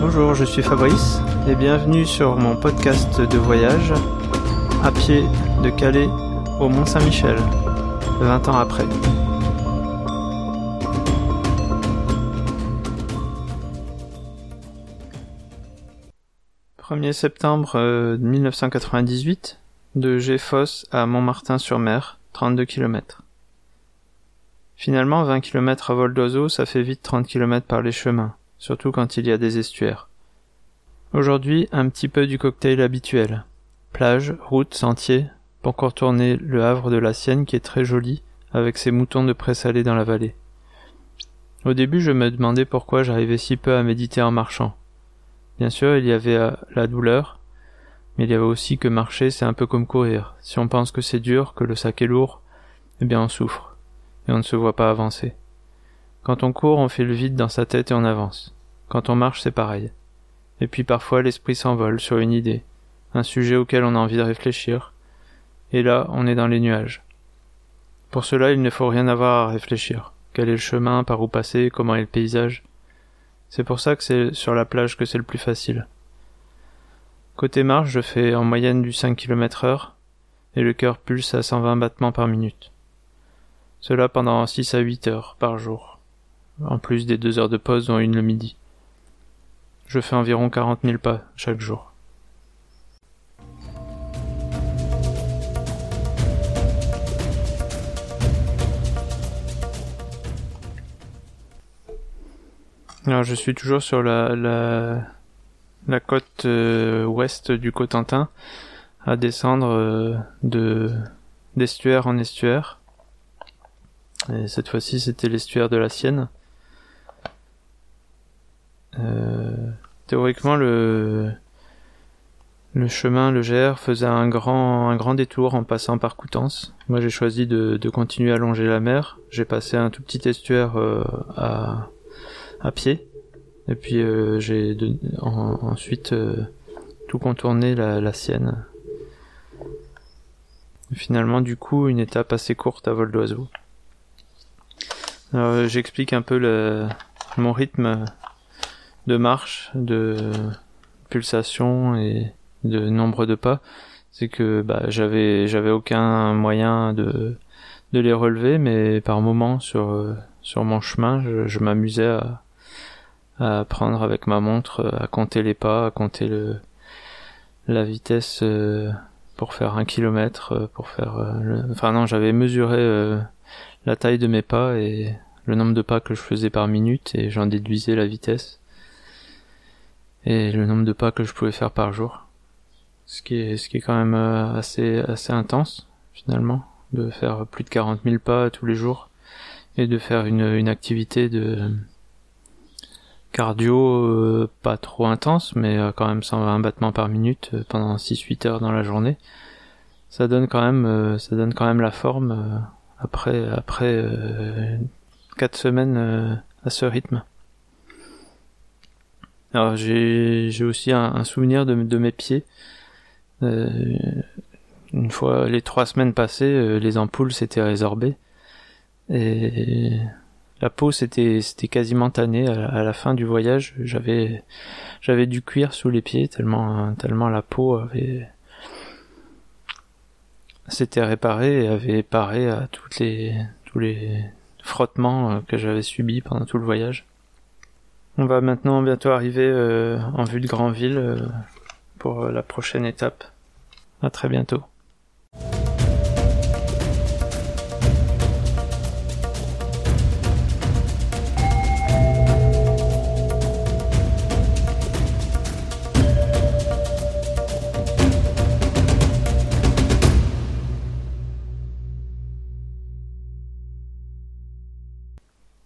Bonjour, je suis Fabrice et bienvenue sur mon podcast de voyage à pied de Calais au Mont Saint-Michel, 20 ans après. 1er septembre 1998, euh, de Géfos à Montmartin-sur-Mer, 32 km. Finalement, 20 km à vol d'oiseau, ça fait vite 30 km par les chemins, surtout quand il y a des estuaires. Aujourd'hui, un petit peu du cocktail habituel. Plage, route, sentier, pour contourner le havre de la Sienne qui est très joli, avec ses moutons de présalé dans la vallée. Au début, je me demandais pourquoi j'arrivais si peu à méditer en marchant. Bien sûr, il y avait euh, la douleur, mais il y avait aussi que marcher, c'est un peu comme courir. Si on pense que c'est dur, que le sac est lourd, eh bien on souffre et on ne se voit pas avancer. Quand on court, on fait le vide dans sa tête et on avance. Quand on marche, c'est pareil. Et puis parfois l'esprit s'envole sur une idée, un sujet auquel on a envie de réfléchir, et là on est dans les nuages. Pour cela il ne faut rien avoir à réfléchir. Quel est le chemin, par où passer, comment est le paysage. C'est pour ça que c'est sur la plage que c'est le plus facile. Côté marche, je fais en moyenne du 5 km heure, et le cœur pulse à 120 battements par minute. Cela pendant 6 à 8 heures par jour, en plus des 2 heures de pause dont une le midi. Je fais environ 40 000 pas chaque jour. Alors je suis toujours sur la, la, côte euh, ouest du Cotentin, à descendre euh, de d'estuaire en estuaire et cette fois-ci, c'était l'estuaire de la Sienne. Théoriquement, le, chemin, le GR, faisait un grand, un grand détour en passant par Coutances. Moi, j'ai choisi de, continuer à longer la mer. J'ai passé un tout petit estuaire euh, à, pied. Et puis, euh, j'ai ensuite euh, tout contourné la, Sienne. finalement, du coup, une étape assez courte à vol d'oiseau. J'explique un peu mon rythme de marche, de pulsation et de nombre de pas. C'est que bah, j'avais j'avais aucun moyen de les relever, mais par moment sur sur mon chemin, je, m'amusais à à prendre avec ma montre, à compter les pas, à compter le la vitesse euh, pour faire un kilomètre, euh, pour faire. Enfin non, j'avais mesuré la taille de mes pas et le nombre de pas que je faisais par minute et j'en déduisais la vitesse et le nombre de pas que je pouvais faire par jour. Ce qui est, ce qui est quand même euh, assez, assez intense finalement de faire plus de 40 000 pas tous les jours et de faire une, une activité de cardio euh, pas trop intense mais euh, quand même 120 battements par minute pendant 6-8 heures dans la journée ça donne quand même ça donne quand même la forme après après euh, quatre semaines à ce rythme. Alors j'ai aussi un, souvenir de, mes pieds. Euh, une fois les trois semaines passées, les ampoules s'étaient résorbées et la peau s'était c'était quasiment tannée à, la fin du voyage. J'avais j'avais du cuir sous les pieds tellement tellement la peau avait s'était réparé et avait paré à toutes les, tous les frottements euh, que j'avais subis pendant tout le voyage. On va maintenant bientôt arriver euh, en vue de Granville euh, pour la prochaine étape. À très bientôt.